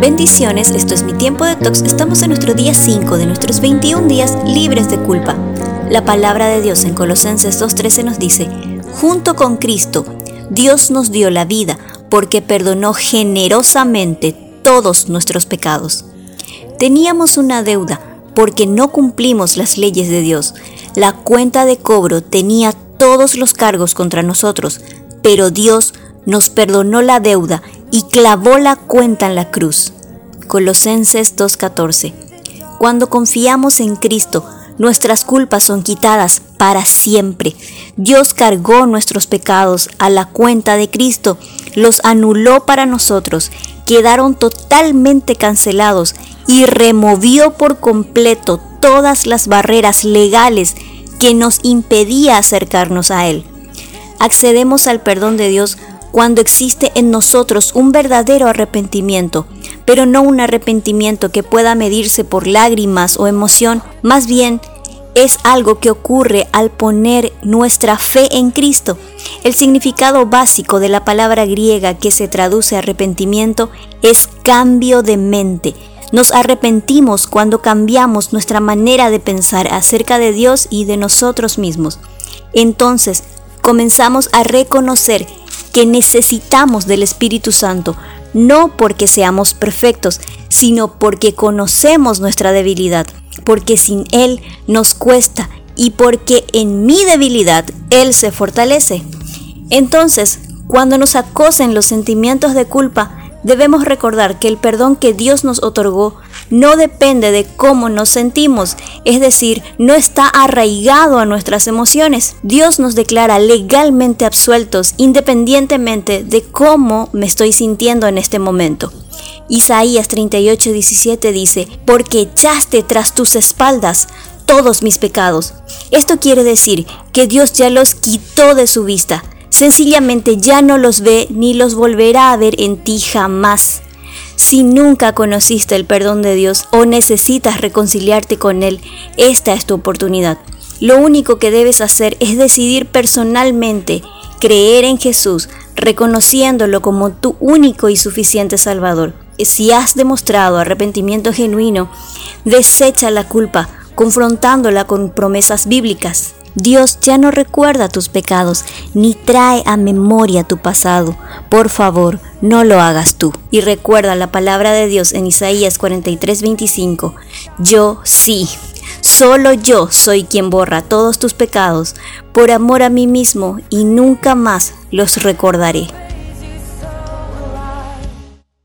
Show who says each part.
Speaker 1: Bendiciones, esto es mi tiempo de tox. Estamos en nuestro día 5 de nuestros 21 días libres de culpa. La palabra de Dios en Colosenses 2.13 nos dice, junto con Cristo, Dios nos dio la vida porque perdonó generosamente todos nuestros pecados. Teníamos una deuda porque no cumplimos las leyes de Dios. La cuenta de cobro tenía todos los cargos contra nosotros, pero Dios nos perdonó la deuda y clavó la cuenta en la cruz. Colosenses 2.14. Cuando confiamos en Cristo, nuestras culpas son quitadas para siempre. Dios cargó nuestros pecados a la cuenta de Cristo, los anuló para nosotros, quedaron totalmente cancelados y removió por completo todas las barreras legales que nos impedía acercarnos a Él. Accedemos al perdón de Dios cuando existe en nosotros un verdadero arrepentimiento, pero no un arrepentimiento que pueda medirse por lágrimas o emoción, más bien es algo que ocurre al poner nuestra fe en Cristo. El significado básico de la palabra griega que se traduce arrepentimiento es cambio de mente. Nos arrepentimos cuando cambiamos nuestra manera de pensar acerca de Dios y de nosotros mismos. Entonces, comenzamos a reconocer que necesitamos del Espíritu Santo, no porque seamos perfectos, sino porque conocemos nuestra debilidad, porque sin Él nos cuesta y porque en mi debilidad Él se fortalece. Entonces, cuando nos acosen los sentimientos de culpa, debemos recordar que el perdón que Dios nos otorgó no depende de cómo nos sentimos, es decir, no está arraigado a nuestras emociones. Dios nos declara legalmente absueltos independientemente de cómo me estoy sintiendo en este momento. Isaías 38:17 dice, porque echaste tras tus espaldas todos mis pecados. Esto quiere decir que Dios ya los quitó de su vista. Sencillamente ya no los ve ni los volverá a ver en ti jamás. Si nunca conociste el perdón de Dios o necesitas reconciliarte con Él, esta es tu oportunidad. Lo único que debes hacer es decidir personalmente creer en Jesús, reconociéndolo como tu único y suficiente Salvador. Si has demostrado arrepentimiento genuino, desecha la culpa, confrontándola con promesas bíblicas. Dios ya no recuerda tus pecados ni trae a memoria tu pasado. Por favor, no lo hagas tú. Y recuerda la palabra de Dios en Isaías 43:25. Yo sí, solo yo soy quien borra todos tus pecados por amor a mí mismo y nunca más los recordaré.